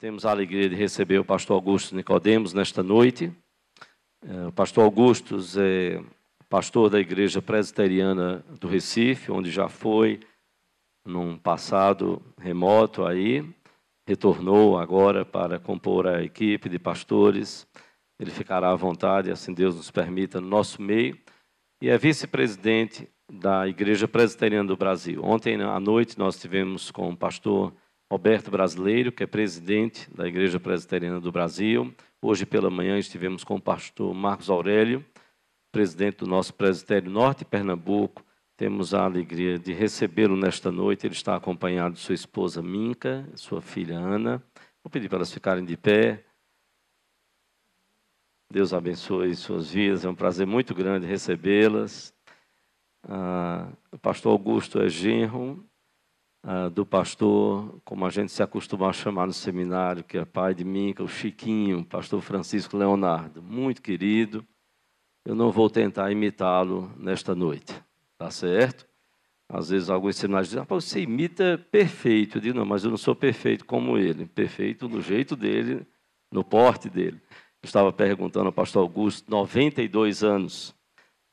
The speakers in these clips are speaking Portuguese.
Temos a alegria de receber o pastor Augusto Nicodemos nesta noite. É, o pastor Augusto é pastor da Igreja Presbiteriana do Recife, onde já foi num passado remoto aí, retornou agora para compor a equipe de pastores. Ele ficará à vontade, assim Deus nos permita, no nosso meio. E é vice-presidente da Igreja Presbiteriana do Brasil. Ontem à noite nós tivemos com o pastor Roberto Brasileiro, que é presidente da Igreja Presbiteriana do Brasil. Hoje pela manhã estivemos com o pastor Marcos Aurélio, presidente do nosso Presbitério Norte Pernambuco. Temos a alegria de recebê-lo nesta noite. Ele está acompanhado de sua esposa Minca, sua filha Ana. Vou pedir para elas ficarem de pé. Deus abençoe suas vidas. É um prazer muito grande recebê-las. Ah, o pastor Augusto é genro ah, do pastor, como a gente se acostuma a chamar no seminário, que é pai de mim, que é o Chiquinho, pastor Francisco Leonardo, muito querido. Eu não vou tentar imitá-lo nesta noite, tá certo? Às vezes alguns seminários dizem, ah, você imita perfeito. Eu digo, não, mas eu não sou perfeito como ele. Perfeito no jeito dele, no porte dele. Eu estava perguntando ao pastor Augusto, 92 anos,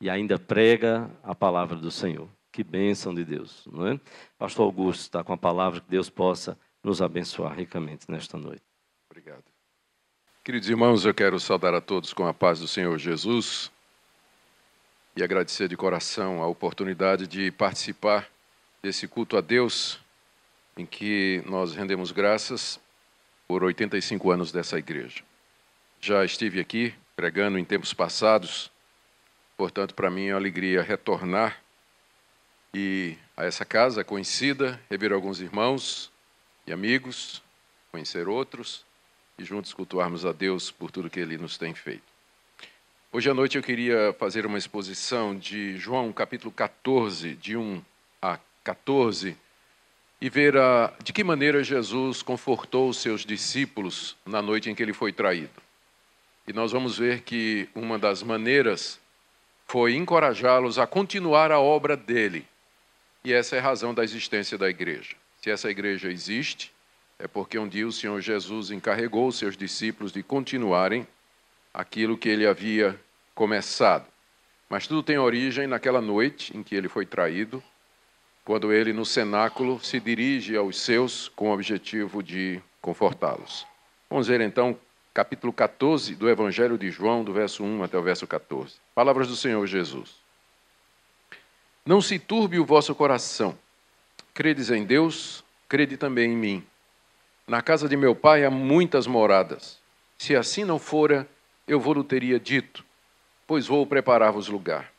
e ainda prega a palavra do Senhor. Que bênção de Deus, não é? Pastor Augusto está com a palavra que Deus possa nos abençoar ricamente nesta noite. Obrigado. Queridos irmãos, eu quero saudar a todos com a paz do Senhor Jesus e agradecer de coração a oportunidade de participar desse culto a Deus em que nós rendemos graças por 85 anos dessa igreja. Já estive aqui pregando em tempos passados, portanto, para mim é uma alegria retornar e a essa casa conhecida, rever alguns irmãos e amigos, conhecer outros e juntos cultuarmos a Deus por tudo que Ele nos tem feito. Hoje à noite eu queria fazer uma exposição de João capítulo 14, de 1 a 14, e ver a, de que maneira Jesus confortou os seus discípulos na noite em que ele foi traído. E nós vamos ver que uma das maneiras foi encorajá-los a continuar a obra dele, e essa é a razão da existência da igreja. Se essa igreja existe, é porque um dia o Senhor Jesus encarregou os seus discípulos de continuarem aquilo que ele havia começado. Mas tudo tem origem naquela noite em que ele foi traído, quando ele, no cenáculo, se dirige aos seus com o objetivo de confortá-los. Vamos ver então capítulo 14 do Evangelho de João, do verso 1 até o verso 14. Palavras do Senhor Jesus. Não se turbe o vosso coração. Credes em Deus, crede também em mim. Na casa de meu pai há muitas moradas. Se assim não fora, eu vou-lhe teria dito, pois vou preparar-vos lugar.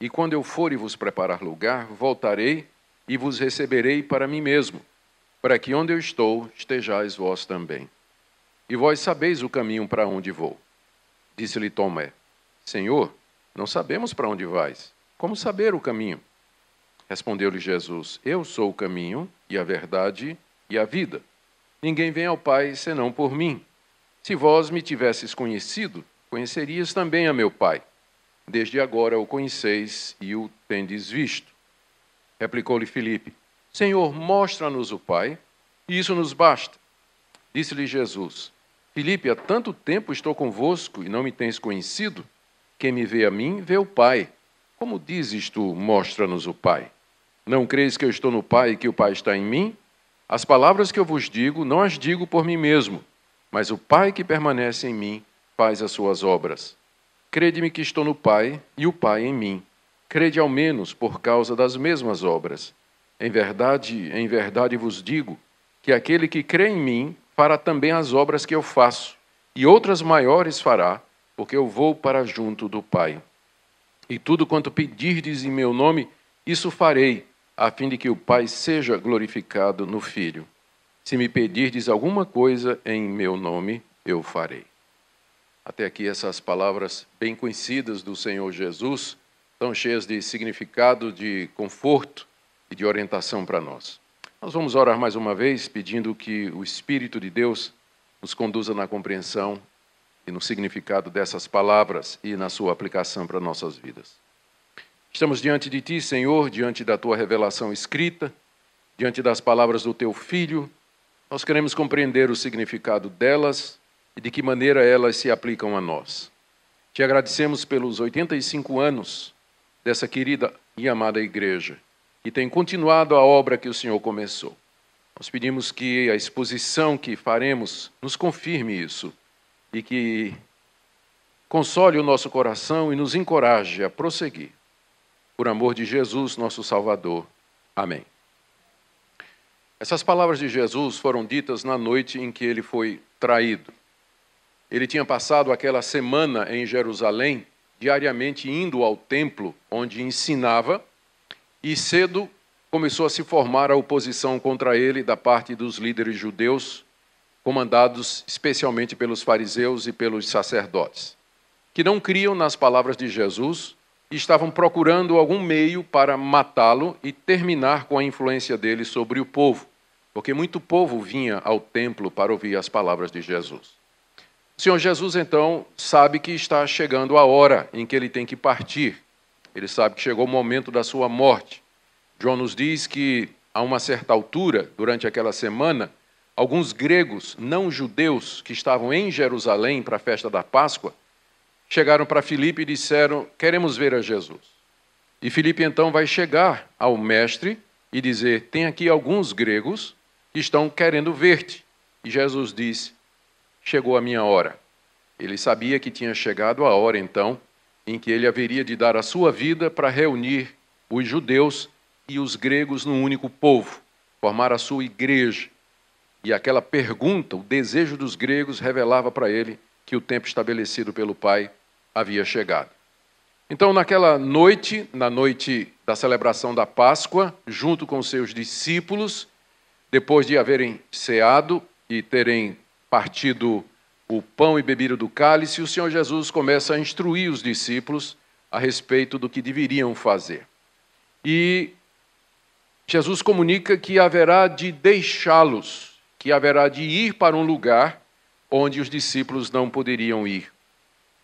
E quando eu for e vos preparar lugar, voltarei e vos receberei para mim mesmo, para que onde eu estou estejais vós também. E vós sabeis o caminho para onde vou. Disse-lhe Tomé: Senhor, não sabemos para onde vais. Como saber o caminho? Respondeu-lhe Jesus: Eu sou o caminho e a verdade e a vida. Ninguém vem ao Pai senão por mim. Se vós me tivesses conhecido, conhecerias também a meu Pai. Desde agora o conheceis e o tendes visto. Replicou-lhe Filipe: Senhor, mostra-nos o Pai, e isso nos basta. Disse-lhe Jesus: Filipe, há tanto tempo estou convosco e não me tens conhecido? Quem me vê a mim, vê o Pai. Como dizes tu, mostra-nos o Pai? Não creis que eu estou no Pai e que o Pai está em mim? As palavras que eu vos digo, não as digo por mim mesmo, mas o Pai que permanece em mim faz as suas obras. Crede-me que estou no Pai e o Pai em mim. Crede ao menos por causa das mesmas obras. Em verdade, em verdade vos digo que aquele que crê em mim fará também as obras que eu faço, e outras maiores fará, porque eu vou para junto do Pai. E tudo quanto pedirdes em meu nome, isso farei, a fim de que o Pai seja glorificado no Filho. Se me pedirdes alguma coisa em meu nome, eu farei. Até aqui essas palavras bem conhecidas do Senhor Jesus, tão cheias de significado, de conforto e de orientação para nós. Nós vamos orar mais uma vez, pedindo que o Espírito de Deus nos conduza na compreensão e no significado dessas palavras e na sua aplicação para nossas vidas. Estamos diante de Ti, Senhor, diante da Tua revelação escrita, diante das palavras do Teu Filho, nós queremos compreender o significado delas e de que maneira elas se aplicam a nós. Te agradecemos pelos 85 anos dessa querida e amada igreja, que tem continuado a obra que o Senhor começou. Nós pedimos que a exposição que faremos nos confirme isso e que console o nosso coração e nos encoraje a prosseguir. Por amor de Jesus, nosso Salvador. Amém. Essas palavras de Jesus foram ditas na noite em que ele foi traído. Ele tinha passado aquela semana em Jerusalém, diariamente indo ao templo onde ensinava, e cedo começou a se formar a oposição contra ele da parte dos líderes judeus, comandados especialmente pelos fariseus e pelos sacerdotes, que não criam nas palavras de Jesus estavam procurando algum meio para matá-lo e terminar com a influência dele sobre o povo, porque muito povo vinha ao templo para ouvir as palavras de Jesus. O Senhor Jesus, então, sabe que está chegando a hora em que ele tem que partir. Ele sabe que chegou o momento da sua morte. João nos diz que, a uma certa altura, durante aquela semana, alguns gregos não judeus que estavam em Jerusalém para a festa da Páscoa chegaram para Filipe e disseram: Queremos ver a Jesus. E Filipe então vai chegar ao mestre e dizer: Tem aqui alguns gregos que estão querendo ver-te. E Jesus disse: chegou a minha hora. Ele sabia que tinha chegado a hora, então, em que ele haveria de dar a sua vida para reunir os judeus e os gregos num único povo, formar a sua igreja. E aquela pergunta, o desejo dos gregos, revelava para ele que o tempo estabelecido pelo Pai havia chegado. Então, naquela noite, na noite da celebração da Páscoa, junto com seus discípulos, depois de haverem ceado e terem partido o pão e bebido do cálice, o Senhor Jesus começa a instruir os discípulos a respeito do que deveriam fazer. E Jesus comunica que haverá de deixá-los, que haverá de ir para um lugar onde os discípulos não poderiam ir.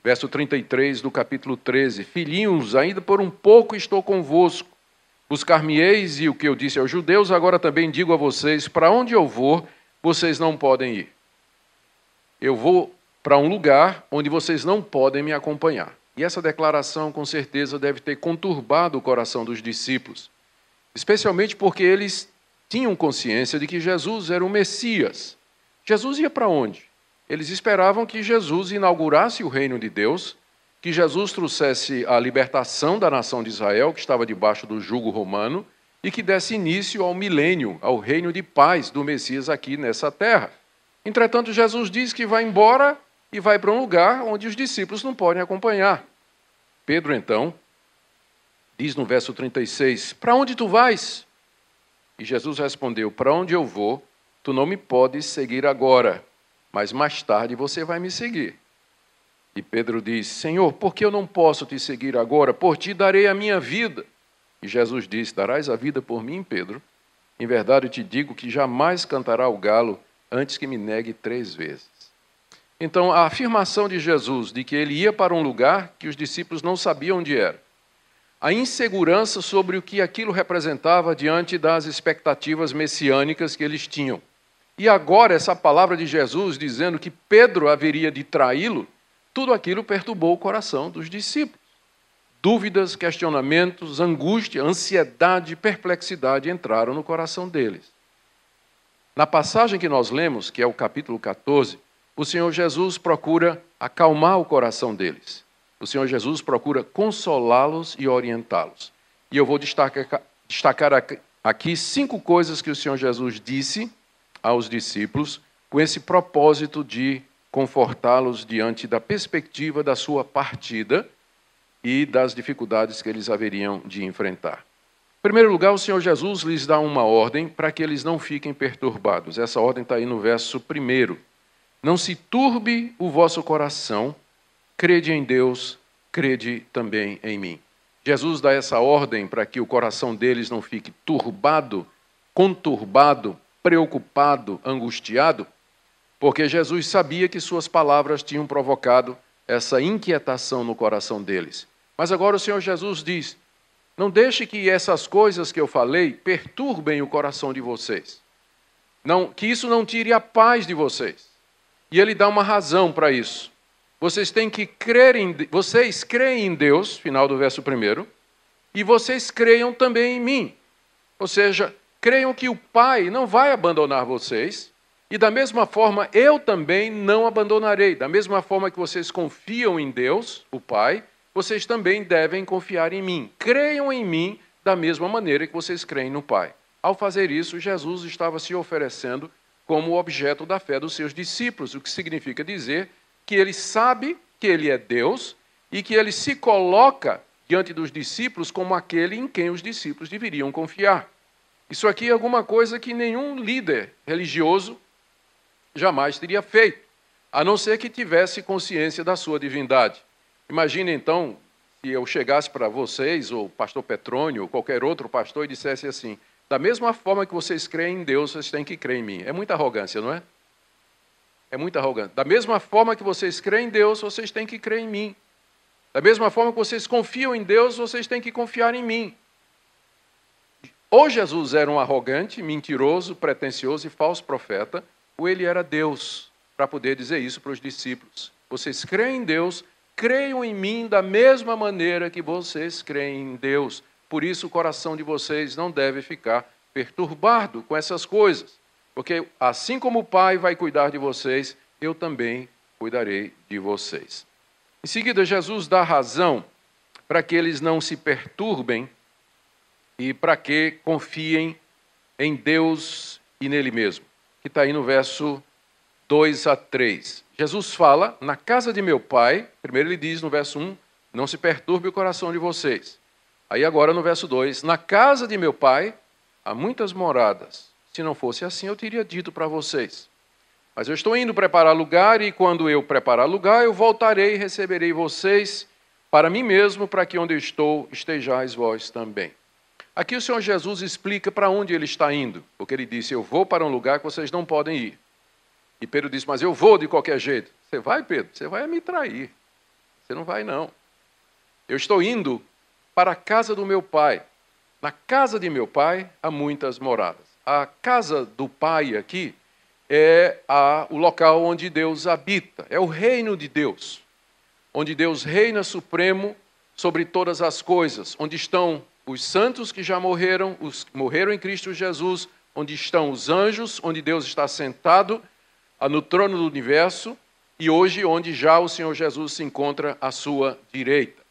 Verso 33 do capítulo 13: Filhinhos, ainda por um pouco estou convosco. Buscar-me-eis, e o que eu disse aos judeus, agora também digo a vocês: para onde eu vou, vocês não podem ir. Eu vou para um lugar onde vocês não podem me acompanhar. E essa declaração, com certeza, deve ter conturbado o coração dos discípulos, especialmente porque eles tinham consciência de que Jesus era o Messias. Jesus ia para onde? Eles esperavam que Jesus inaugurasse o reino de Deus, que Jesus trouxesse a libertação da nação de Israel, que estava debaixo do jugo romano, e que desse início ao milênio, ao reino de paz do Messias aqui nessa terra. Entretanto, Jesus diz que vai embora e vai para um lugar onde os discípulos não podem acompanhar. Pedro, então, diz no verso 36: Para onde tu vais? E Jesus respondeu: Para onde eu vou, tu não me podes seguir agora, mas mais tarde você vai me seguir. E Pedro diz: Senhor, por que eu não posso te seguir agora? Por ti darei a minha vida. E Jesus disse: Darás a vida por mim, Pedro? Em verdade te digo que jamais cantará o galo antes que me negue três vezes. Então, a afirmação de Jesus de que ele ia para um lugar que os discípulos não sabiam onde era, a insegurança sobre o que aquilo representava diante das expectativas messiânicas que eles tinham. E agora, essa palavra de Jesus dizendo que Pedro haveria de traí-lo, tudo aquilo perturbou o coração dos discípulos. Dúvidas, questionamentos, angústia, ansiedade, perplexidade entraram no coração deles. Na passagem que nós lemos, que é o capítulo 14, o Senhor Jesus procura acalmar o coração deles. O Senhor Jesus procura consolá-los e orientá-los. E eu vou destacar, destacar aqui cinco coisas que o Senhor Jesus disse aos discípulos com esse propósito de confortá-los diante da perspectiva da sua partida e das dificuldades que eles haveriam de enfrentar primeiro lugar, o Senhor Jesus lhes dá uma ordem para que eles não fiquem perturbados. Essa ordem está aí no verso primeiro. Não se turbe o vosso coração, crede em Deus, crede também em mim. Jesus dá essa ordem para que o coração deles não fique turbado, conturbado, preocupado, angustiado, porque Jesus sabia que suas palavras tinham provocado essa inquietação no coração deles. Mas agora o Senhor Jesus diz: não deixe que essas coisas que eu falei perturbem o coração de vocês. Não, que isso não tire a paz de vocês. E ele dá uma razão para isso. Vocês têm que crer em vocês creem em Deus, final do verso primeiro, e vocês creiam também em mim. Ou seja, creiam que o Pai não vai abandonar vocês, e da mesma forma eu também não abandonarei. Da mesma forma que vocês confiam em Deus, o Pai, vocês também devem confiar em mim. Creiam em mim da mesma maneira que vocês creem no Pai. Ao fazer isso, Jesus estava se oferecendo como objeto da fé dos seus discípulos, o que significa dizer que ele sabe que ele é Deus e que ele se coloca diante dos discípulos como aquele em quem os discípulos deveriam confiar. Isso aqui é alguma coisa que nenhum líder religioso jamais teria feito, a não ser que tivesse consciência da sua divindade. Imagine então se eu chegasse para vocês, ou pastor Petrônio, ou qualquer outro pastor, e dissesse assim: da mesma forma que vocês creem em Deus, vocês têm que crer em mim. É muita arrogância, não é? É muita arrogância. Da mesma forma que vocês creem em Deus, vocês têm que crer em mim. Da mesma forma que vocês confiam em Deus, vocês têm que confiar em mim. Ou Jesus era um arrogante, mentiroso, pretensioso e falso profeta, ou ele era Deus, para poder dizer isso para os discípulos. Vocês creem em Deus, creiam em mim da mesma maneira que vocês creem em Deus. Por isso o coração de vocês não deve ficar perturbado com essas coisas, porque assim como o Pai vai cuidar de vocês, eu também cuidarei de vocês. Em seguida, Jesus dá razão para que eles não se perturbem e para que confiem em Deus e nele mesmo, que está aí no verso 2 a 3. Jesus fala, na casa de meu pai, primeiro ele diz no verso 1, não se perturbe o coração de vocês. Aí agora no verso 2: Na casa de meu pai há muitas moradas. Se não fosse assim, eu teria dito para vocês. Mas eu estou indo preparar lugar, e quando eu preparar lugar, eu voltarei e receberei vocês para mim mesmo, para que onde eu estou estejais vós também. Aqui o Senhor Jesus explica para onde ele está indo, porque ele disse: Eu vou para um lugar que vocês não podem ir. E Pedro disse: Mas eu vou de qualquer jeito. Você vai, Pedro? Você vai me trair. Você não vai, não. Eu estou indo para a casa do meu pai. Na casa de meu pai há muitas moradas. A casa do pai aqui é a, o local onde Deus habita, é o reino de Deus, onde Deus reina supremo sobre todas as coisas, onde estão os santos que já morreram, os morreram em Cristo Jesus, onde estão os anjos, onde Deus está sentado no trono do universo e hoje onde já o Senhor Jesus se encontra à sua direita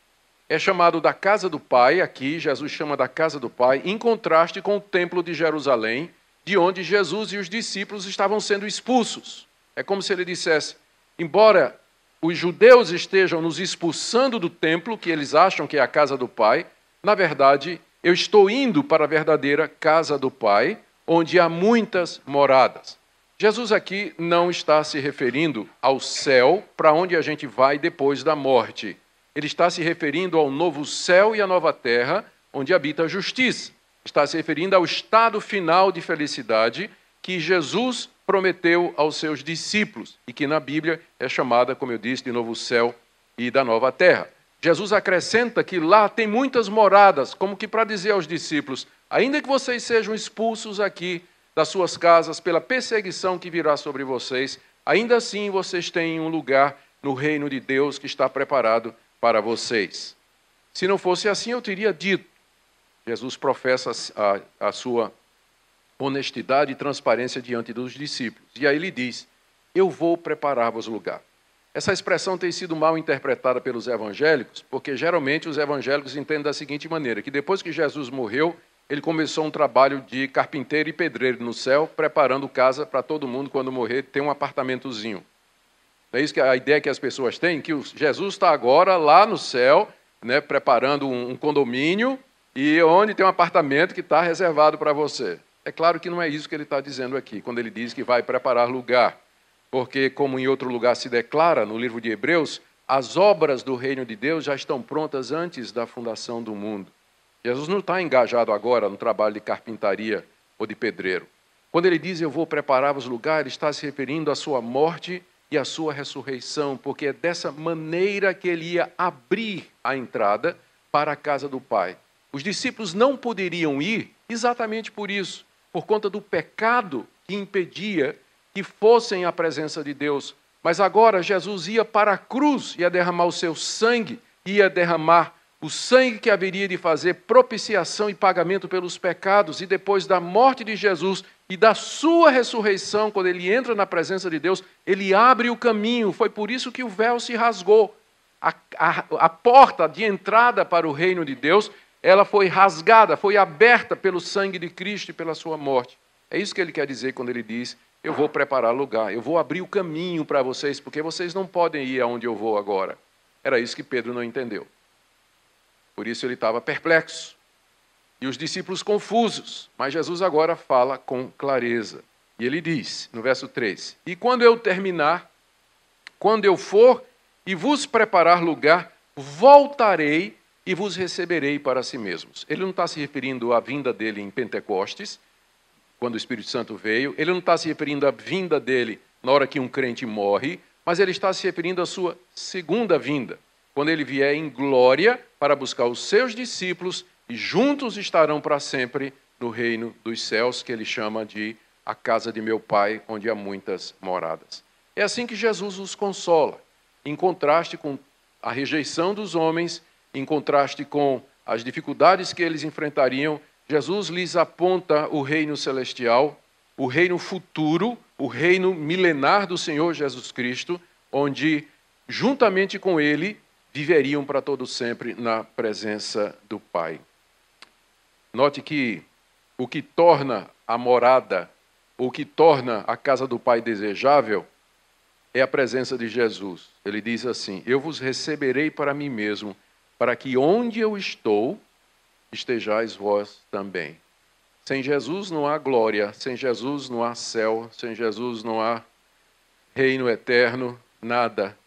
é chamado da casa do Pai, aqui Jesus chama da casa do Pai, em contraste com o templo de Jerusalém, de onde Jesus e os discípulos estavam sendo expulsos. É como se ele dissesse: embora os judeus estejam nos expulsando do templo, que eles acham que é a casa do Pai, na verdade, eu estou indo para a verdadeira casa do Pai, onde há muitas moradas. Jesus aqui não está se referindo ao céu, para onde a gente vai depois da morte ele está se referindo ao novo céu e à nova terra, onde habita a justiça. Está se referindo ao estado final de felicidade que Jesus prometeu aos seus discípulos e que na Bíblia é chamada, como eu disse, de novo céu e da nova terra. Jesus acrescenta que lá tem muitas moradas, como que para dizer aos discípulos: ainda que vocês sejam expulsos aqui das suas casas pela perseguição que virá sobre vocês, ainda assim vocês têm um lugar no reino de Deus que está preparado para vocês. Se não fosse assim, eu teria dito. Jesus professa a, a sua honestidade e transparência diante dos discípulos. E aí ele diz: Eu vou preparar-vos lugar. Essa expressão tem sido mal interpretada pelos evangélicos, porque geralmente os evangélicos entendem da seguinte maneira: que depois que Jesus morreu, ele começou um trabalho de carpinteiro e pedreiro no céu, preparando casa para todo mundo, quando morrer, ter um apartamentozinho. É isso que a ideia que as pessoas têm, que Jesus está agora lá no céu, né, preparando um condomínio e onde tem um apartamento que está reservado para você. É claro que não é isso que ele está dizendo aqui, quando ele diz que vai preparar lugar. Porque, como em outro lugar se declara no livro de Hebreus, as obras do reino de Deus já estão prontas antes da fundação do mundo. Jesus não está engajado agora no trabalho de carpintaria ou de pedreiro. Quando ele diz eu vou preparar-vos lugar, ele está se referindo à sua morte e a sua ressurreição, porque é dessa maneira que ele ia abrir a entrada para a casa do Pai. Os discípulos não poderiam ir exatamente por isso, por conta do pecado que impedia que fossem à presença de Deus. Mas agora Jesus ia para a cruz, ia derramar o seu sangue, ia derramar o sangue que haveria de fazer propiciação e pagamento pelos pecados, e depois da morte de Jesus e da sua ressurreição, quando ele entra na presença de Deus, ele abre o caminho. Foi por isso que o véu se rasgou. A, a, a porta de entrada para o reino de Deus, ela foi rasgada, foi aberta pelo sangue de Cristo e pela sua morte. É isso que ele quer dizer quando ele diz: Eu vou preparar lugar, eu vou abrir o caminho para vocês, porque vocês não podem ir aonde eu vou agora. Era isso que Pedro não entendeu. Por isso ele estava perplexo. E os discípulos confusos. Mas Jesus agora fala com clareza. E ele diz, no verso 3: E quando eu terminar, quando eu for e vos preparar lugar, voltarei e vos receberei para si mesmos. Ele não está se referindo à vinda dele em Pentecostes, quando o Espírito Santo veio, ele não está se referindo à vinda dele na hora que um crente morre, mas ele está se referindo à sua segunda vinda, quando ele vier em glória para buscar os seus discípulos e juntos estarão para sempre no reino dos céus, que ele chama de a casa de meu pai, onde há muitas moradas. É assim que Jesus os consola, em contraste com a rejeição dos homens, em contraste com as dificuldades que eles enfrentariam, Jesus lhes aponta o reino celestial, o reino futuro, o reino milenar do Senhor Jesus Cristo, onde, juntamente com ele, viveriam para todo sempre na presença do Pai. Note que o que torna a morada, o que torna a casa do Pai desejável, é a presença de Jesus. Ele diz assim: Eu vos receberei para mim mesmo, para que onde eu estou, estejais vós também. Sem Jesus não há glória, sem Jesus não há céu, sem Jesus não há reino eterno, nada.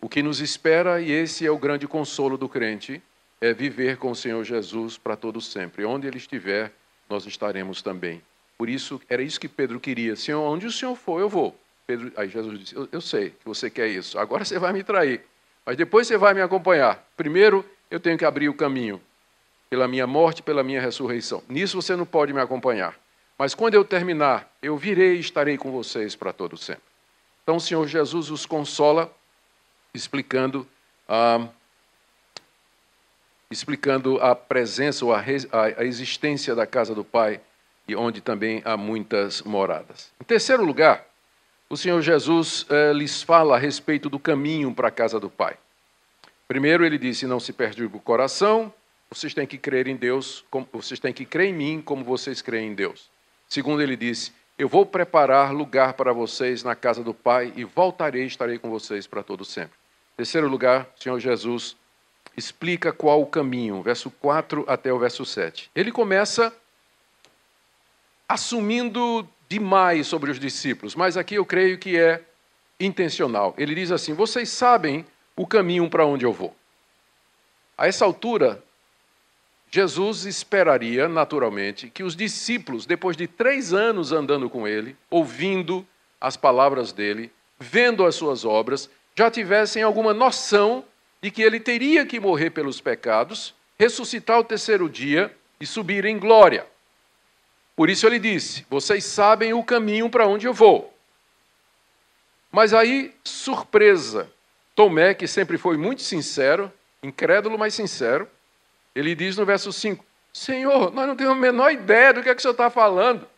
O que nos espera, e esse é o grande consolo do crente, é viver com o Senhor Jesus para todo sempre. Onde ele estiver, nós estaremos também. Por isso, era isso que Pedro queria. Senhor, onde o Senhor for, eu vou. Pedro, aí Jesus disse: eu, eu sei que você quer isso. Agora você vai me trair, mas depois você vai me acompanhar. Primeiro, eu tenho que abrir o caminho pela minha morte, pela minha ressurreição. Nisso você não pode me acompanhar. Mas quando eu terminar, eu virei e estarei com vocês para todo sempre. Então, o Senhor Jesus os consola explicando a, explicando a presença ou a, a existência da casa do Pai e onde também há muitas moradas. Em terceiro lugar, o Senhor Jesus eh, lhes fala a respeito do caminho para a casa do Pai. Primeiro, ele disse: Não se perde o coração, vocês têm que crer em Deus, como, vocês têm que crer em mim como vocês creem em Deus. Segundo, ele disse: Eu vou preparar lugar para vocês na casa do Pai e voltarei e estarei com vocês para todo sempre. Terceiro lugar, o Senhor Jesus explica qual o caminho, verso 4 até o verso 7. Ele começa assumindo demais sobre os discípulos, mas aqui eu creio que é intencional. Ele diz assim: Vocês sabem o caminho para onde eu vou. A essa altura, Jesus esperaria, naturalmente, que os discípulos, depois de três anos andando com ele, ouvindo as palavras dele, vendo as suas obras, já tivessem alguma noção de que ele teria que morrer pelos pecados, ressuscitar o terceiro dia e subir em glória. Por isso ele disse: Vocês sabem o caminho para onde eu vou. Mas aí, surpresa, Tomé, que sempre foi muito sincero, incrédulo, mas sincero, ele diz no verso 5: Senhor, nós não temos a menor ideia do que, é que o Senhor está falando.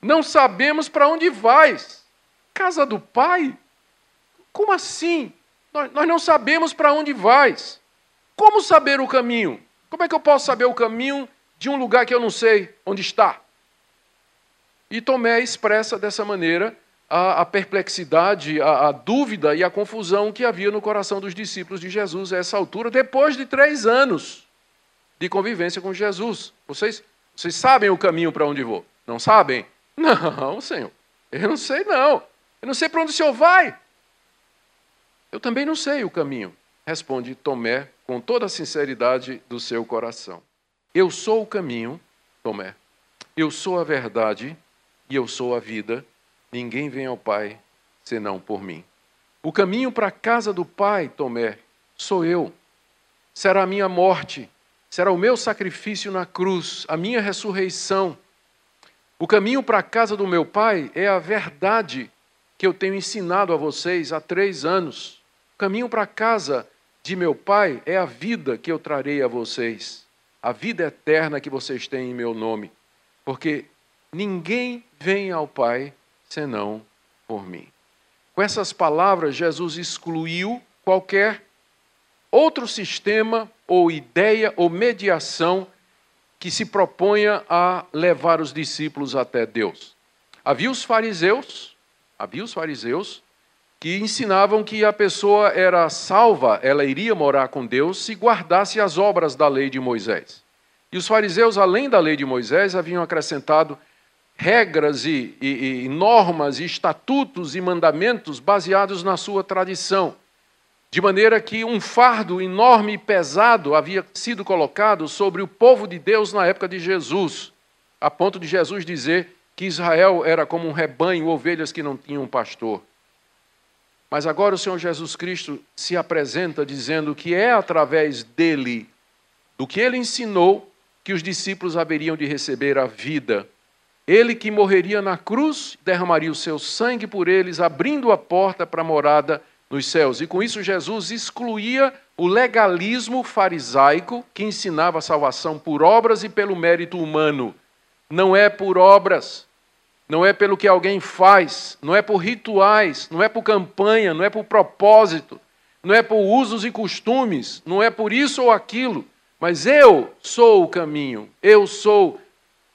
Não sabemos para onde vais. Casa do Pai? Como assim? Nós, nós não sabemos para onde vais. Como saber o caminho? Como é que eu posso saber o caminho de um lugar que eu não sei onde está? E Tomé expressa dessa maneira a, a perplexidade, a, a, dúvida e a confusão que havia no coração dos discípulos de Jesus a essa altura, depois de três anos de convivência com Jesus. Vocês, vocês sabem o caminho para onde vou? Não sabem? Não, Senhor. Eu não sei, não. Eu não sei para onde o Senhor vai. Eu também não sei o caminho, responde Tomé com toda a sinceridade do seu coração. Eu sou o caminho, Tomé. Eu sou a verdade e eu sou a vida. Ninguém vem ao Pai senão por mim. O caminho para a casa do Pai, Tomé, sou eu. Será a minha morte, será o meu sacrifício na cruz, a minha ressurreição. O caminho para a casa do meu pai é a verdade que eu tenho ensinado a vocês há três anos. O caminho para a casa de meu pai é a vida que eu trarei a vocês, a vida eterna que vocês têm em meu nome, porque ninguém vem ao Pai senão por mim. Com essas palavras, Jesus excluiu qualquer outro sistema ou ideia ou mediação que se proponha a levar os discípulos até Deus. Havia os fariseus, havia os fariseus que ensinavam que a pessoa era salva, ela iria morar com Deus se guardasse as obras da lei de Moisés. E os fariseus, além da lei de Moisés, haviam acrescentado regras e, e, e normas, e estatutos e mandamentos baseados na sua tradição. De maneira que um fardo enorme e pesado havia sido colocado sobre o povo de Deus na época de Jesus, a ponto de Jesus dizer que Israel era como um rebanho, ovelhas que não tinham pastor. Mas agora o Senhor Jesus Cristo se apresenta dizendo que é através dele, do que ele ensinou, que os discípulos haveriam de receber a vida. Ele que morreria na cruz, derramaria o seu sangue por eles, abrindo a porta para a morada nos céus. E com isso, Jesus excluía o legalismo farisaico que ensinava a salvação por obras e pelo mérito humano. Não é por obras, não é pelo que alguém faz, não é por rituais, não é por campanha, não é por propósito, não é por usos e costumes, não é por isso ou aquilo, mas eu sou o caminho, eu sou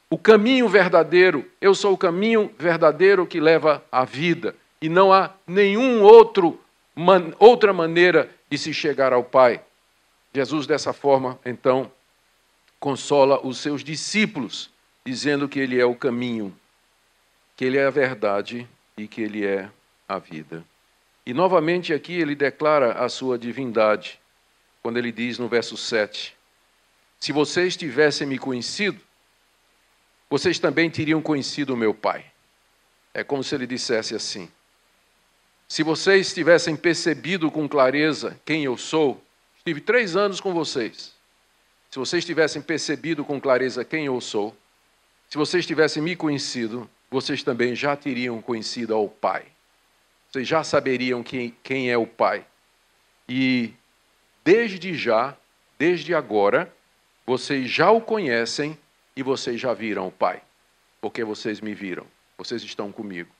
o caminho verdadeiro, eu sou o caminho verdadeiro que leva à vida, e não há nenhum outro man, outra maneira de se chegar ao Pai. Jesus, dessa forma, então, consola os seus discípulos, dizendo que Ele é o caminho, que Ele é a verdade e que Ele é a vida. E novamente aqui ele declara a sua divindade, quando ele diz no verso 7: Se vocês tivessem me conhecido, vocês também teriam conhecido o meu Pai. É como se ele dissesse assim: se vocês tivessem percebido com clareza quem eu sou, estive três anos com vocês. Se vocês tivessem percebido com clareza quem eu sou, se vocês tivessem me conhecido, vocês também já teriam conhecido ao Pai. Vocês já saberiam quem, quem é o Pai. E desde já, desde agora, vocês já o conhecem e vocês já viram o Pai, porque vocês me viram, vocês estão comigo.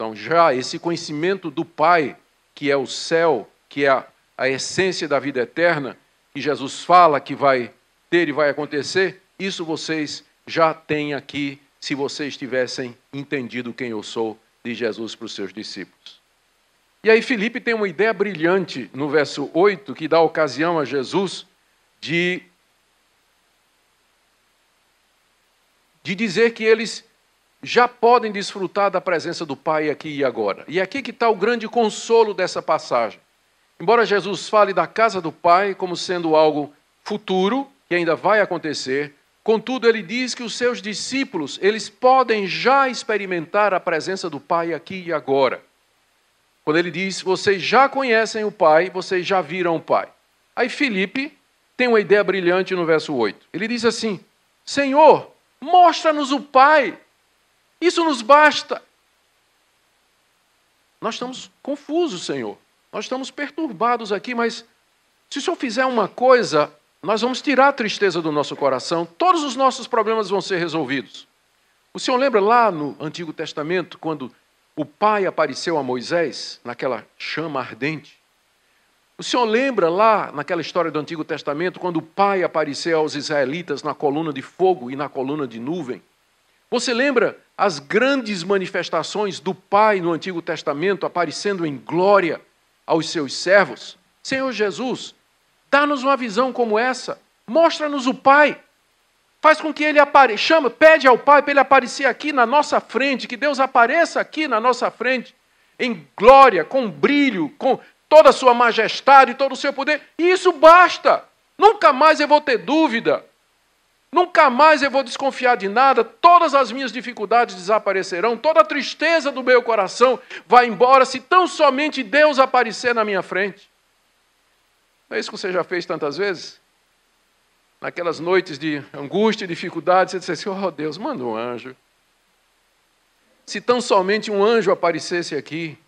Então, já esse conhecimento do Pai, que é o céu, que é a, a essência da vida eterna, que Jesus fala que vai ter e vai acontecer, isso vocês já têm aqui, se vocês tivessem entendido quem eu sou de Jesus para os seus discípulos. E aí, Felipe tem uma ideia brilhante no verso 8, que dá ocasião a Jesus de, de dizer que eles já podem desfrutar da presença do Pai aqui e agora. E é aqui que está o grande consolo dessa passagem. Embora Jesus fale da casa do Pai como sendo algo futuro, que ainda vai acontecer, contudo ele diz que os seus discípulos, eles podem já experimentar a presença do Pai aqui e agora. Quando ele diz, vocês já conhecem o Pai, vocês já viram o Pai. Aí Felipe tem uma ideia brilhante no verso 8. Ele diz assim: Senhor, mostra-nos o Pai isso nos basta. Nós estamos confusos, Senhor. Nós estamos perturbados aqui, mas se o Senhor fizer uma coisa, nós vamos tirar a tristeza do nosso coração, todos os nossos problemas vão ser resolvidos. O Senhor lembra lá no Antigo Testamento, quando o Pai apareceu a Moisés, naquela chama ardente? O Senhor lembra lá naquela história do Antigo Testamento, quando o Pai apareceu aos israelitas na coluna de fogo e na coluna de nuvem? Você lembra as grandes manifestações do Pai no Antigo Testamento aparecendo em glória aos seus servos? Senhor Jesus, dá-nos uma visão como essa. Mostra-nos o Pai. Faz com que ele apareça, chama, pede ao Pai para ele aparecer aqui na nossa frente, que Deus apareça aqui na nossa frente, em glória, com brilho, com toda a sua majestade, todo o seu poder. E isso basta. Nunca mais eu vou ter dúvida Nunca mais eu vou desconfiar de nada, todas as minhas dificuldades desaparecerão, toda a tristeza do meu coração vai embora se tão somente Deus aparecer na minha frente. Não é isso que você já fez tantas vezes? Naquelas noites de angústia e dificuldade, você disse assim: Oh Deus, manda um anjo. se tão somente um anjo aparecesse aqui.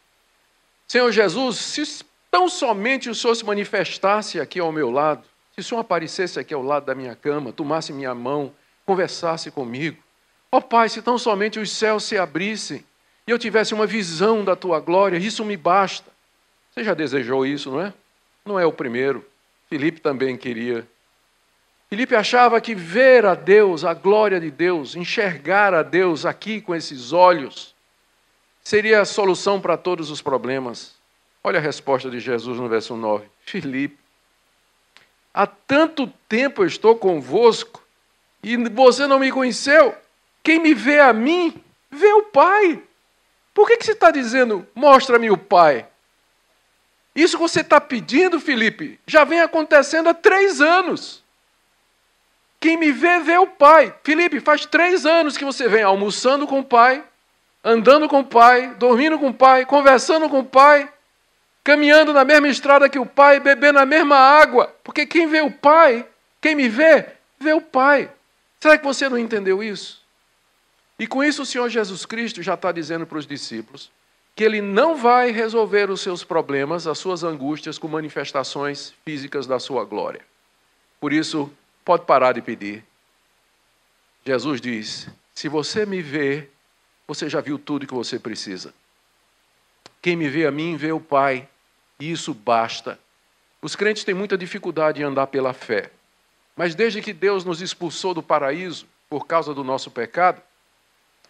Senhor Jesus, se tão somente o Senhor se manifestasse aqui ao meu lado, se o Senhor aparecesse aqui ao lado da minha cama, tomasse minha mão, conversasse comigo. Ó oh, Pai, se tão somente os céus se abrissem e eu tivesse uma visão da tua glória, isso me basta. Você já desejou isso, não é? Não é o primeiro. Filipe também queria. Filipe achava que ver a Deus, a glória de Deus, enxergar a Deus aqui com esses olhos, seria a solução para todos os problemas. Olha a resposta de Jesus no verso 9. Filipe, há tanto tempo eu estou convosco e você não me conheceu. Quem me vê a mim, vê o Pai. Por que, que você está dizendo, mostra-me o Pai? Isso que você está pedindo, Felipe, já vem acontecendo há três anos. Quem me vê, vê o Pai. Felipe, faz três anos que você vem almoçando com o Pai, andando com o Pai, dormindo com o Pai, conversando com o Pai, caminhando na mesma estrada que o Pai, bebendo a mesma água. Porque quem vê o Pai, quem me vê, vê o Pai. Será que você não entendeu isso? E com isso o Senhor Jesus Cristo já está dizendo para os discípulos que ele não vai resolver os seus problemas, as suas angústias, com manifestações físicas da sua glória. Por isso, pode parar de pedir. Jesus diz: se você me vê, você já viu tudo que você precisa. Quem me vê a mim, vê o Pai, e isso basta. Os crentes têm muita dificuldade em andar pela fé, mas desde que Deus nos expulsou do paraíso por causa do nosso pecado,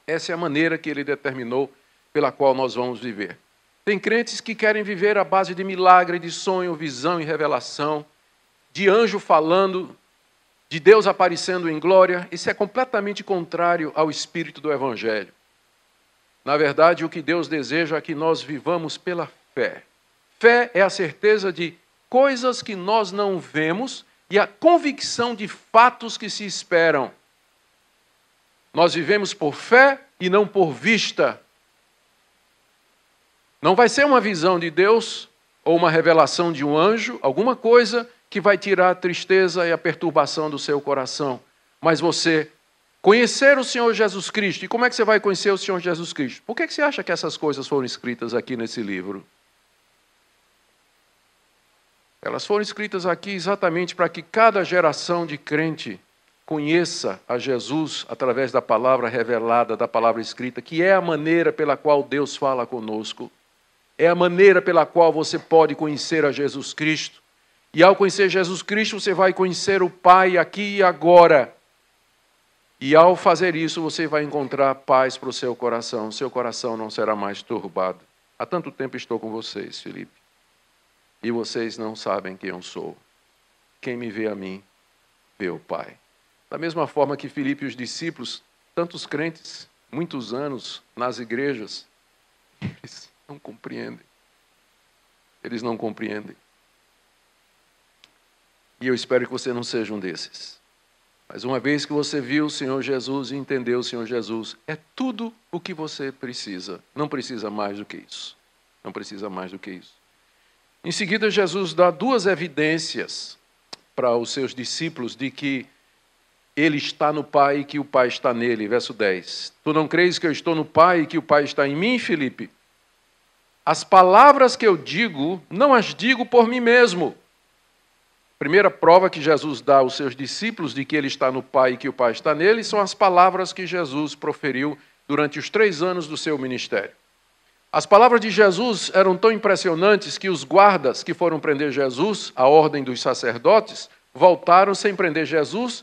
essa é a maneira que ele determinou pela qual nós vamos viver. Tem crentes que querem viver à base de milagre, de sonho, visão e revelação, de anjo falando, de Deus aparecendo em glória. Isso é completamente contrário ao espírito do Evangelho. Na verdade, o que Deus deseja é que nós vivamos pela fé. Fé é a certeza de coisas que nós não vemos e a convicção de fatos que se esperam. Nós vivemos por fé e não por vista. Não vai ser uma visão de Deus ou uma revelação de um anjo, alguma coisa que vai tirar a tristeza e a perturbação do seu coração. Mas você conhecer o Senhor Jesus Cristo. E como é que você vai conhecer o Senhor Jesus Cristo? Por que você acha que essas coisas foram escritas aqui nesse livro? Elas foram escritas aqui exatamente para que cada geração de crente conheça a Jesus através da palavra revelada, da palavra escrita, que é a maneira pela qual Deus fala conosco é a maneira pela qual você pode conhecer a Jesus Cristo. E ao conhecer Jesus Cristo, você vai conhecer o Pai aqui e agora. E ao fazer isso, você vai encontrar paz para o seu coração. Seu coração não será mais turbado. Há tanto tempo estou com vocês, Felipe. E vocês não sabem quem eu sou. Quem me vê a mim, vê o Pai. Da mesma forma que Felipe e os discípulos, tantos crentes, muitos anos nas igrejas, eles não compreendem. Eles não compreendem. E eu espero que você não seja um desses. Mas uma vez que você viu o Senhor Jesus e entendeu o Senhor Jesus, é tudo o que você precisa. Não precisa mais do que isso. Não precisa mais do que isso. Em seguida, Jesus dá duas evidências para os seus discípulos de que ele está no Pai e que o Pai está nele. Verso 10. Tu não crees que eu estou no Pai e que o Pai está em mim, Felipe? As palavras que eu digo, não as digo por mim mesmo. Primeira prova que Jesus dá aos seus discípulos de que ele está no Pai e que o Pai está nele são as palavras que Jesus proferiu durante os três anos do seu ministério. As palavras de Jesus eram tão impressionantes que os guardas que foram prender Jesus, a ordem dos sacerdotes, voltaram sem prender Jesus.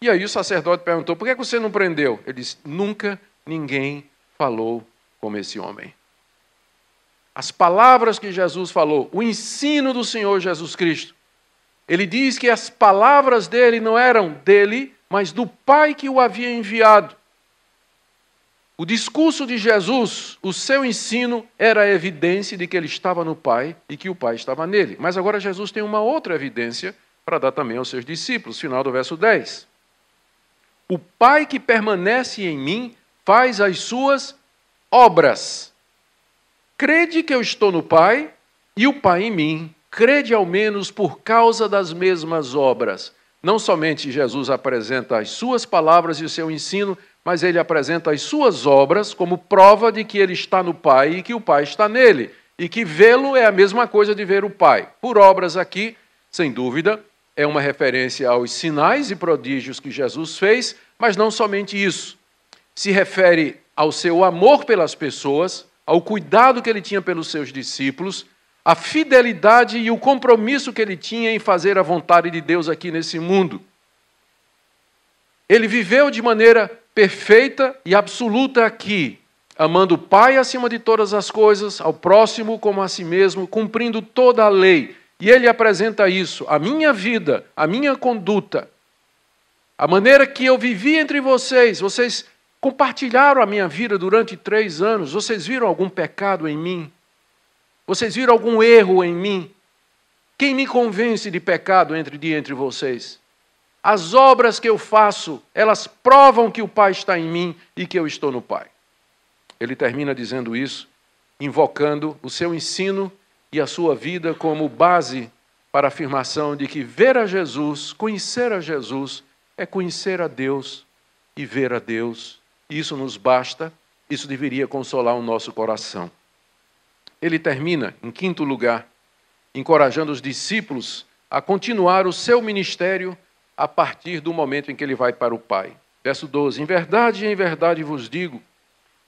E aí o sacerdote perguntou: por que você não prendeu? Ele disse: nunca ninguém falou como esse homem as palavras que Jesus falou, o ensino do Senhor Jesus Cristo. Ele diz que as palavras dele não eram dele, mas do Pai que o havia enviado. O discurso de Jesus, o seu ensino, era a evidência de que ele estava no Pai e que o Pai estava nele. Mas agora Jesus tem uma outra evidência para dar também aos seus discípulos, final do verso 10. O Pai que permanece em mim faz as suas obras. Crede que eu estou no Pai e o Pai em mim. Crede ao menos por causa das mesmas obras. Não somente Jesus apresenta as suas palavras e o seu ensino, mas ele apresenta as suas obras como prova de que ele está no Pai e que o Pai está nele, e que vê-lo é a mesma coisa de ver o Pai. Por obras aqui, sem dúvida, é uma referência aos sinais e prodígios que Jesus fez, mas não somente isso. Se refere ao seu amor pelas pessoas, ao cuidado que ele tinha pelos seus discípulos, a fidelidade e o compromisso que ele tinha em fazer a vontade de Deus aqui nesse mundo. Ele viveu de maneira perfeita e absoluta aqui, amando o Pai acima de todas as coisas, ao próximo como a si mesmo, cumprindo toda a lei. E ele apresenta isso, a minha vida, a minha conduta, a maneira que eu vivi entre vocês. Vocês compartilharam a minha vida durante três anos. Vocês viram algum pecado em mim? Vocês viram algum erro em mim? Quem me convence de pecado entre, de entre vocês? As obras que eu faço, elas provam que o Pai está em mim e que eu estou no Pai. Ele termina dizendo isso, invocando o seu ensino e a sua vida como base para a afirmação de que ver a Jesus, conhecer a Jesus, é conhecer a Deus e ver a Deus. Isso nos basta, isso deveria consolar o nosso coração. Ele termina, em quinto lugar, encorajando os discípulos a continuar o seu ministério a partir do momento em que ele vai para o Pai. Verso 12: Em verdade, em verdade vos digo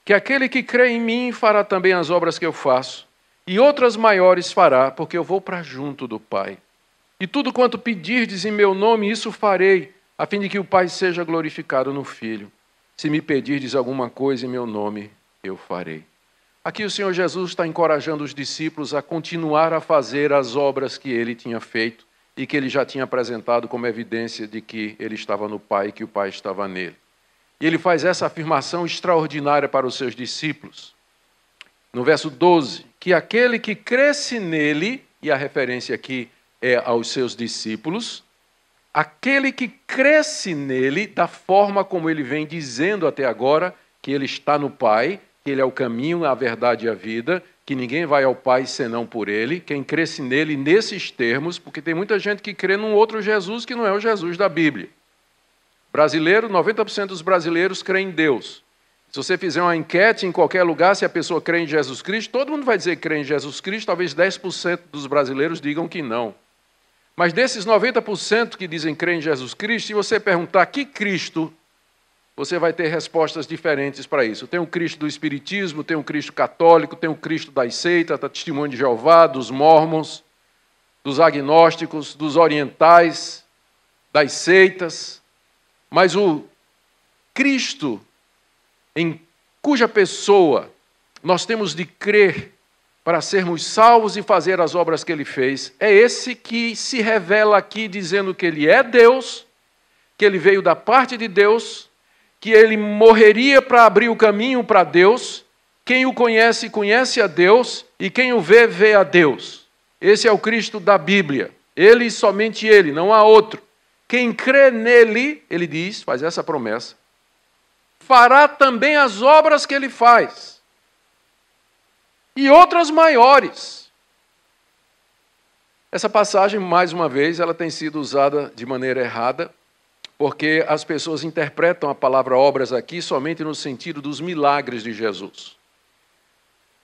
que aquele que crê em mim fará também as obras que eu faço, e outras maiores fará, porque eu vou para junto do Pai. E tudo quanto pedirdes em meu nome, isso farei, a fim de que o Pai seja glorificado no Filho. Se me pedirdes alguma coisa em meu nome, eu farei. Aqui o Senhor Jesus está encorajando os discípulos a continuar a fazer as obras que ele tinha feito e que ele já tinha apresentado como evidência de que ele estava no Pai e que o Pai estava nele. E ele faz essa afirmação extraordinária para os seus discípulos. No verso 12, que aquele que cresce nele, e a referência aqui é aos seus discípulos, aquele que cresce nele, da forma como ele vem dizendo até agora, que ele está no Pai, que ele é o caminho, a verdade e a vida, que ninguém vai ao Pai senão por Ele, quem cresce nele nesses termos, porque tem muita gente que crê num outro Jesus que não é o Jesus da Bíblia. Brasileiro, 90% dos brasileiros creem em Deus. Se você fizer uma enquete em qualquer lugar, se a pessoa crê em Jesus Cristo, todo mundo vai dizer que crê em Jesus Cristo, talvez 10% dos brasileiros digam que não. Mas desses 90% que dizem crer em Jesus Cristo, se você perguntar que Cristo você vai ter respostas diferentes para isso. Tem o Cristo do Espiritismo, tem o Cristo católico, tem o Cristo das seitas, da Testemunho de Jeová, dos mormons, dos agnósticos, dos orientais, das seitas. Mas o Cristo em cuja pessoa nós temos de crer para sermos salvos e fazer as obras que ele fez, é esse que se revela aqui dizendo que ele é Deus, que ele veio da parte de Deus que ele morreria para abrir o caminho para Deus. Quem o conhece, conhece a Deus, e quem o vê, vê a Deus. Esse é o Cristo da Bíblia. Ele e somente ele, não há outro. Quem crê nele, ele diz, faz essa promessa, fará também as obras que ele faz, e outras maiores. Essa passagem, mais uma vez, ela tem sido usada de maneira errada porque as pessoas interpretam a palavra obras aqui somente no sentido dos milagres de Jesus.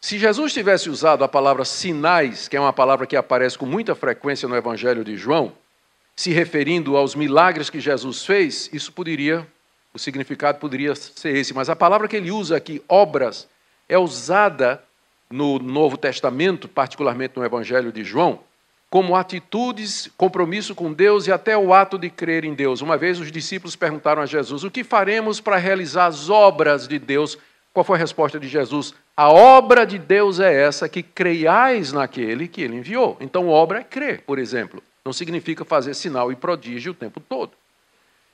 Se Jesus tivesse usado a palavra sinais, que é uma palavra que aparece com muita frequência no Evangelho de João, se referindo aos milagres que Jesus fez, isso poderia, o significado poderia ser esse. Mas a palavra que ele usa aqui, obras, é usada no Novo Testamento, particularmente no Evangelho de João, como atitudes, compromisso com Deus e até o ato de crer em Deus. Uma vez os discípulos perguntaram a Jesus: O que faremos para realizar as obras de Deus? Qual foi a resposta de Jesus? A obra de Deus é essa, que creiais naquele que ele enviou. Então, obra é crer, por exemplo. Não significa fazer sinal e prodígio o tempo todo.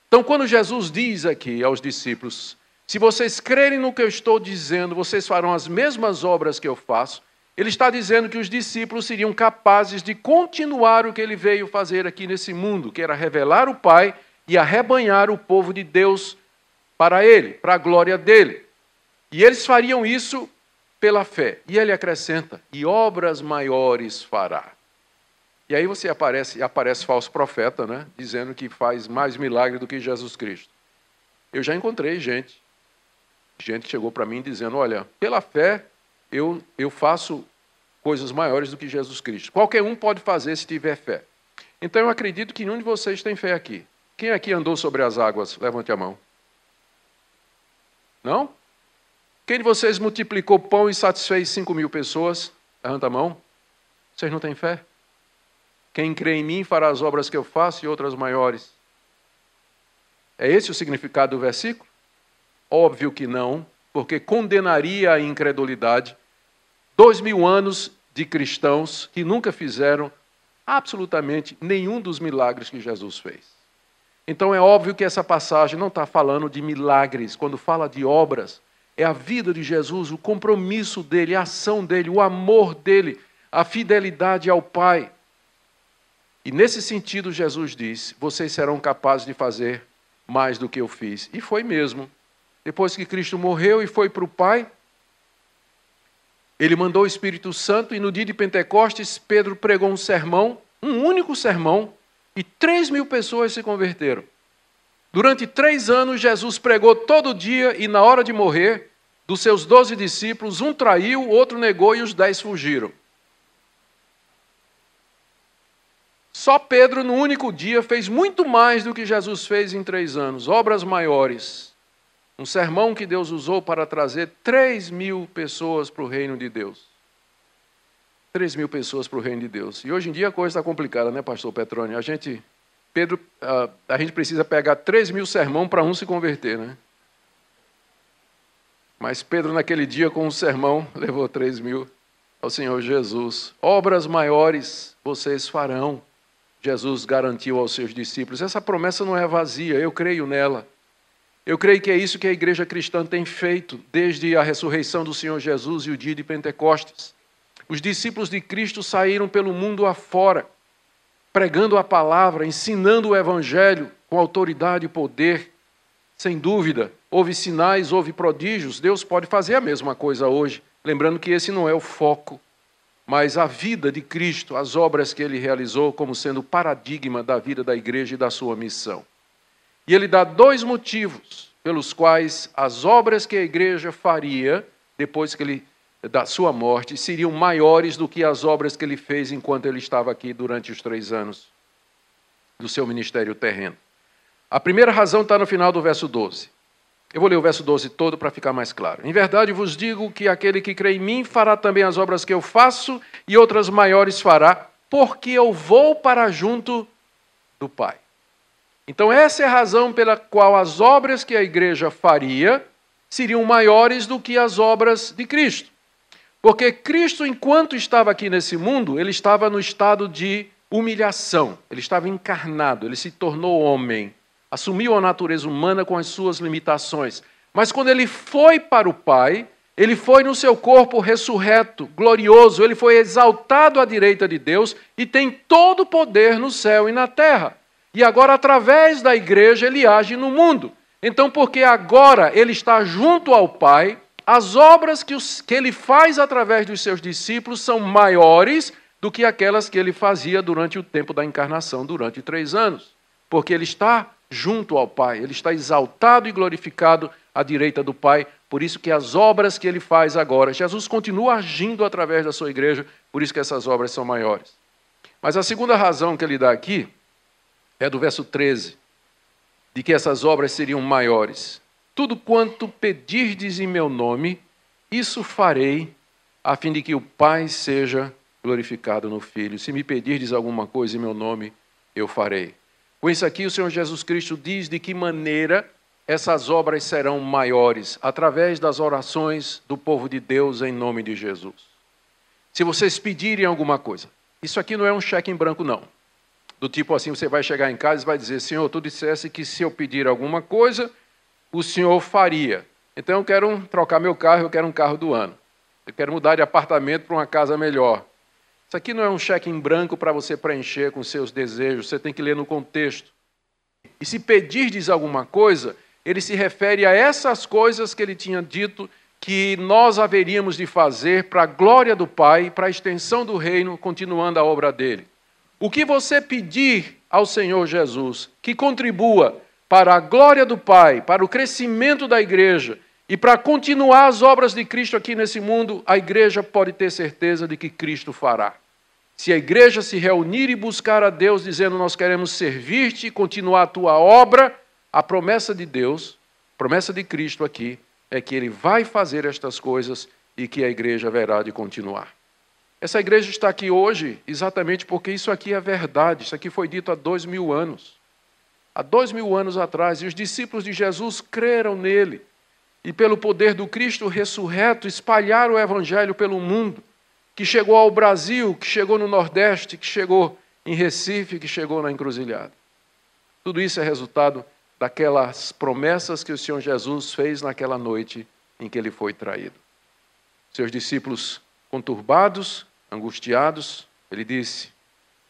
Então, quando Jesus diz aqui aos discípulos: Se vocês crerem no que eu estou dizendo, vocês farão as mesmas obras que eu faço. Ele está dizendo que os discípulos seriam capazes de continuar o que ele veio fazer aqui nesse mundo, que era revelar o Pai e arrebanhar o povo de Deus para ele, para a glória dele. E eles fariam isso pela fé. E ele acrescenta: e obras maiores fará. E aí você aparece, aparece falso profeta, né? Dizendo que faz mais milagre do que Jesus Cristo. Eu já encontrei gente gente chegou para mim dizendo: Olha, pela fé eu, eu faço coisas maiores do que Jesus Cristo. Qualquer um pode fazer se tiver fé. Então eu acredito que nenhum de vocês tem fé aqui. Quem aqui andou sobre as águas? Levante a mão. Não? Quem de vocês multiplicou pão e satisfez cinco mil pessoas? Levanta a mão. Vocês não têm fé? Quem crê em mim fará as obras que eu faço e outras maiores. É esse o significado do versículo? Óbvio que não, porque condenaria a incredulidade dois mil anos de cristãos que nunca fizeram absolutamente nenhum dos milagres que Jesus fez. Então é óbvio que essa passagem não está falando de milagres, quando fala de obras, é a vida de Jesus, o compromisso dele, a ação dele, o amor dele, a fidelidade ao Pai. E nesse sentido, Jesus diz: vocês serão capazes de fazer mais do que eu fiz. E foi mesmo. Depois que Cristo morreu e foi para o Pai, ele mandou o Espírito Santo e no dia de Pentecostes, Pedro pregou um sermão, um único sermão, e três mil pessoas se converteram. Durante três anos, Jesus pregou todo dia e na hora de morrer, dos seus doze discípulos, um traiu, outro negou e os dez fugiram. Só Pedro, no único dia, fez muito mais do que Jesus fez em três anos, obras maiores. Um sermão que Deus usou para trazer três mil pessoas para o reino de Deus. Três mil pessoas para o reino de Deus. E hoje em dia a coisa está complicada, né, pastor Petrônio? A gente, Pedro, a, a gente precisa pegar três mil sermão para um se converter, né? Mas Pedro, naquele dia, com um sermão, levou três mil ao Senhor Jesus. Obras maiores vocês farão. Jesus garantiu aos seus discípulos. Essa promessa não é vazia, eu creio nela. Eu creio que é isso que a igreja cristã tem feito desde a ressurreição do Senhor Jesus e o dia de Pentecostes. Os discípulos de Cristo saíram pelo mundo afora, pregando a palavra, ensinando o evangelho com autoridade e poder. Sem dúvida, houve sinais, houve prodígios. Deus pode fazer a mesma coisa hoje, lembrando que esse não é o foco, mas a vida de Cristo, as obras que ele realizou como sendo o paradigma da vida da igreja e da sua missão. E ele dá dois motivos pelos quais as obras que a igreja faria depois que ele da sua morte seriam maiores do que as obras que ele fez enquanto ele estava aqui durante os três anos do seu ministério terreno. A primeira razão está no final do verso 12. Eu vou ler o verso 12 todo para ficar mais claro. Em verdade vos digo que aquele que crê em mim fará também as obras que eu faço e outras maiores fará, porque eu vou para junto do Pai. Então, essa é a razão pela qual as obras que a igreja faria seriam maiores do que as obras de Cristo. Porque Cristo, enquanto estava aqui nesse mundo, ele estava no estado de humilhação, ele estava encarnado, ele se tornou homem, assumiu a natureza humana com as suas limitações. Mas quando ele foi para o Pai, ele foi no seu corpo ressurreto, glorioso, ele foi exaltado à direita de Deus e tem todo o poder no céu e na terra. E agora, através da igreja, ele age no mundo. Então, porque agora ele está junto ao Pai, as obras que, os, que ele faz através dos seus discípulos são maiores do que aquelas que ele fazia durante o tempo da encarnação, durante três anos. Porque ele está junto ao Pai, ele está exaltado e glorificado à direita do Pai, por isso que as obras que ele faz agora, Jesus continua agindo através da sua igreja, por isso que essas obras são maiores. Mas a segunda razão que ele dá aqui é do verso 13, de que essas obras seriam maiores. Tudo quanto pedirdes em meu nome, isso farei, a fim de que o Pai seja glorificado no Filho. Se me pedirdes alguma coisa em meu nome, eu farei. Com isso aqui, o Senhor Jesus Cristo diz de que maneira essas obras serão maiores, através das orações do povo de Deus em nome de Jesus. Se vocês pedirem alguma coisa, isso aqui não é um cheque em branco, não. Do tipo assim, você vai chegar em casa e vai dizer: Senhor, tu dissesse que se eu pedir alguma coisa, o Senhor faria. Então eu quero trocar meu carro, eu quero um carro do ano. Eu quero mudar de apartamento para uma casa melhor. Isso aqui não é um cheque em branco para você preencher com seus desejos, você tem que ler no contexto. E se pedirdes alguma coisa, ele se refere a essas coisas que ele tinha dito que nós haveríamos de fazer para a glória do Pai, para a extensão do reino, continuando a obra dele. O que você pedir ao Senhor Jesus que contribua para a glória do Pai, para o crescimento da igreja E para continuar as obras de Cristo aqui nesse mundo, a igreja pode ter certeza de que Cristo fará. Se a igreja se reunir e buscar a Deus, dizendo nós queremos servir-te e continuar a tua obra, a promessa de Deus, promessa de Cristo aqui, é que ele vai fazer estas coisas e que a igreja verá de continuar. Essa igreja está aqui hoje exatamente porque isso aqui é verdade, isso aqui foi dito há dois mil anos. Há dois mil anos atrás, e os discípulos de Jesus creram nele e pelo poder do Cristo ressurreto, espalhar o Evangelho pelo mundo, que chegou ao Brasil, que chegou no Nordeste, que chegou em Recife, que chegou na encruzilhada. Tudo isso é resultado daquelas promessas que o Senhor Jesus fez naquela noite em que ele foi traído. Seus discípulos conturbados, angustiados, ele disse: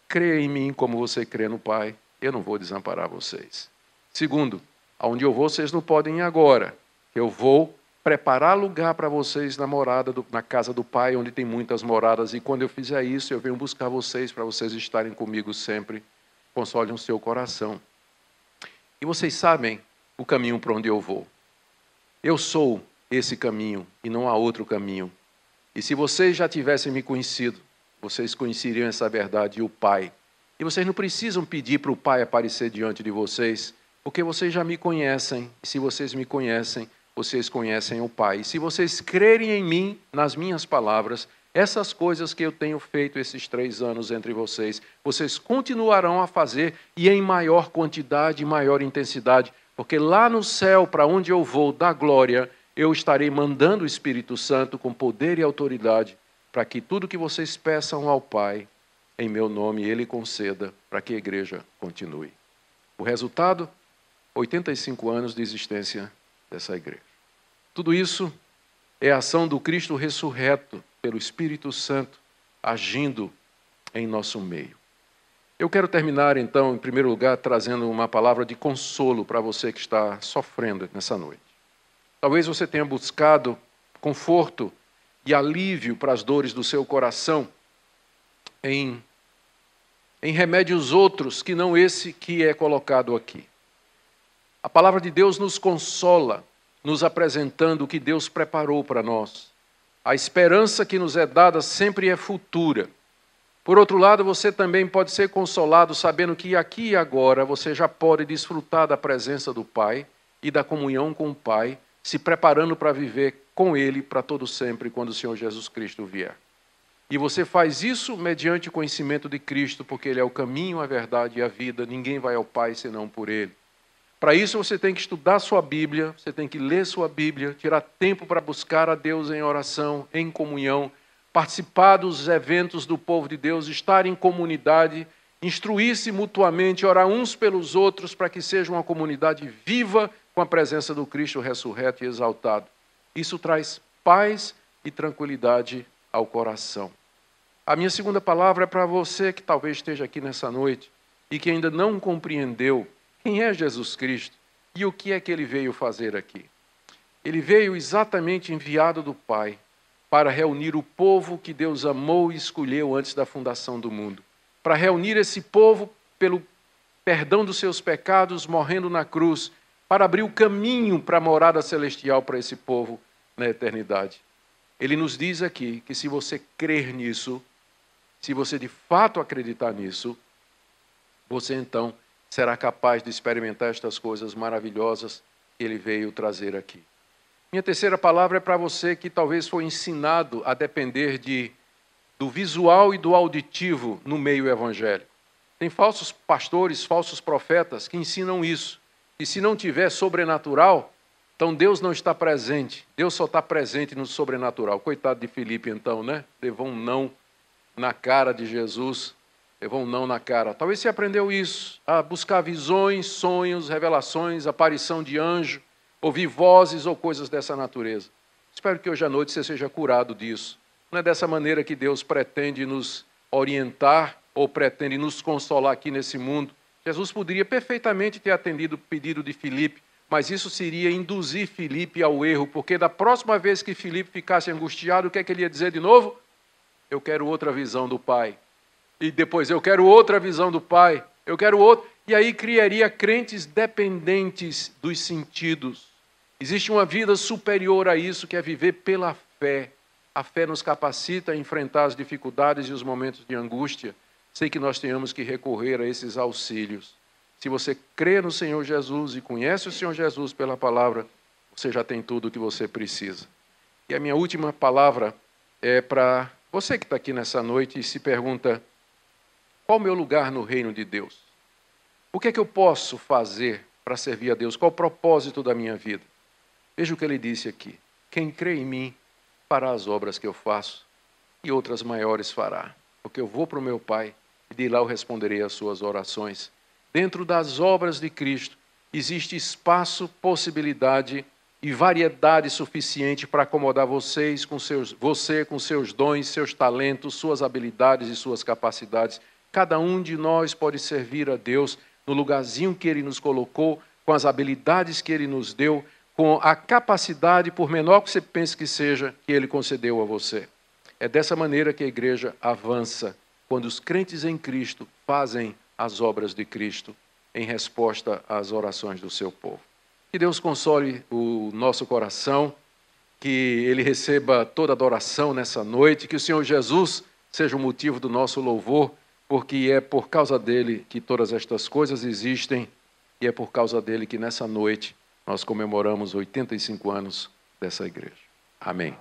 Creia em mim como você crê no Pai, eu não vou desamparar vocês. Segundo, aonde eu vou, vocês não podem ir agora eu vou preparar lugar para vocês na morada, do, na casa do Pai, onde tem muitas moradas, e quando eu fizer isso, eu venho buscar vocês para vocês estarem comigo sempre. Console o seu coração. E vocês sabem o caminho para onde eu vou. Eu sou esse caminho e não há outro caminho. E se vocês já tivessem me conhecido, vocês conheceriam essa verdade e o Pai. E vocês não precisam pedir para o Pai aparecer diante de vocês, porque vocês já me conhecem. E se vocês me conhecem, vocês conhecem o Pai. E se vocês crerem em mim, nas minhas palavras, essas coisas que eu tenho feito esses três anos entre vocês, vocês continuarão a fazer e em maior quantidade e maior intensidade, porque lá no céu, para onde eu vou, da glória, eu estarei mandando o Espírito Santo com poder e autoridade, para que tudo que vocês peçam ao Pai, em meu nome, Ele conceda, para que a igreja continue. O resultado? 85 anos de existência dessa igreja. Tudo isso é a ação do Cristo ressurreto pelo Espírito Santo agindo em nosso meio. Eu quero terminar, então, em primeiro lugar, trazendo uma palavra de consolo para você que está sofrendo nessa noite. Talvez você tenha buscado conforto e alívio para as dores do seu coração em, em remédios outros que não esse que é colocado aqui. A palavra de Deus nos consola, nos apresentando o que Deus preparou para nós. A esperança que nos é dada sempre é futura. Por outro lado, você também pode ser consolado sabendo que aqui e agora você já pode desfrutar da presença do Pai e da comunhão com o Pai, se preparando para viver com Ele para todo sempre quando o Senhor Jesus Cristo vier. E você faz isso mediante o conhecimento de Cristo, porque Ele é o caminho, a verdade e a vida. Ninguém vai ao Pai senão por Ele. Para isso você tem que estudar sua Bíblia, você tem que ler sua Bíblia, tirar tempo para buscar a Deus em oração, em comunhão, participar dos eventos do povo de Deus, estar em comunidade, instruir-se mutuamente, orar uns pelos outros para que seja uma comunidade viva com a presença do Cristo ressurreto e exaltado. Isso traz paz e tranquilidade ao coração. A minha segunda palavra é para você que talvez esteja aqui nessa noite e que ainda não compreendeu quem é Jesus Cristo e o que é que ele veio fazer aqui? Ele veio exatamente enviado do Pai para reunir o povo que Deus amou e escolheu antes da fundação do mundo. Para reunir esse povo pelo perdão dos seus pecados, morrendo na cruz, para abrir o caminho para a morada celestial para esse povo na eternidade. Ele nos diz aqui que se você crer nisso, se você de fato acreditar nisso, você então será capaz de experimentar estas coisas maravilhosas que ele veio trazer aqui. Minha terceira palavra é para você que talvez foi ensinado a depender de, do visual e do auditivo no meio evangélico. Tem falsos pastores, falsos profetas que ensinam isso. E se não tiver sobrenatural, então Deus não está presente. Deus só está presente no sobrenatural. Coitado de Filipe, então, né? Levou um não na cara de Jesus levou um não na cara. Talvez você aprendeu isso, a buscar visões, sonhos, revelações, aparição de anjo, ouvir vozes ou coisas dessa natureza. Espero que hoje à noite você seja curado disso. Não é dessa maneira que Deus pretende nos orientar ou pretende nos consolar aqui nesse mundo. Jesus poderia perfeitamente ter atendido o pedido de Filipe, mas isso seria induzir Filipe ao erro, porque da próxima vez que Filipe ficasse angustiado, o que é que ele ia dizer de novo? Eu quero outra visão do Pai e depois eu quero outra visão do Pai, eu quero outro. E aí criaria crentes dependentes dos sentidos. Existe uma vida superior a isso, que é viver pela fé. A fé nos capacita a enfrentar as dificuldades e os momentos de angústia, sem que nós tenhamos que recorrer a esses auxílios. Se você crê no Senhor Jesus e conhece o Senhor Jesus pela palavra, você já tem tudo o que você precisa. E a minha última palavra é para você que está aqui nessa noite e se pergunta: qual o meu lugar no reino de Deus? O que é que eu posso fazer para servir a Deus? Qual o propósito da minha vida? Veja o que ele disse aqui: quem crê em mim fará as obras que eu faço e outras maiores fará, porque eu vou para o meu Pai e de lá eu responderei às suas orações. Dentro das obras de Cristo existe espaço, possibilidade e variedade suficiente para acomodar vocês com seus, você com seus dons, seus talentos, suas habilidades e suas capacidades. Cada um de nós pode servir a Deus no lugarzinho que Ele nos colocou, com as habilidades que Ele nos deu, com a capacidade, por menor que você pense que seja, que Ele concedeu a você. É dessa maneira que a igreja avança, quando os crentes em Cristo fazem as obras de Cristo em resposta às orações do seu povo. Que Deus console o nosso coração, que Ele receba toda adoração nessa noite, que o Senhor Jesus seja o motivo do nosso louvor, porque é por causa dele que todas estas coisas existem e é por causa dele que nessa noite nós comemoramos 85 anos dessa igreja. Amém.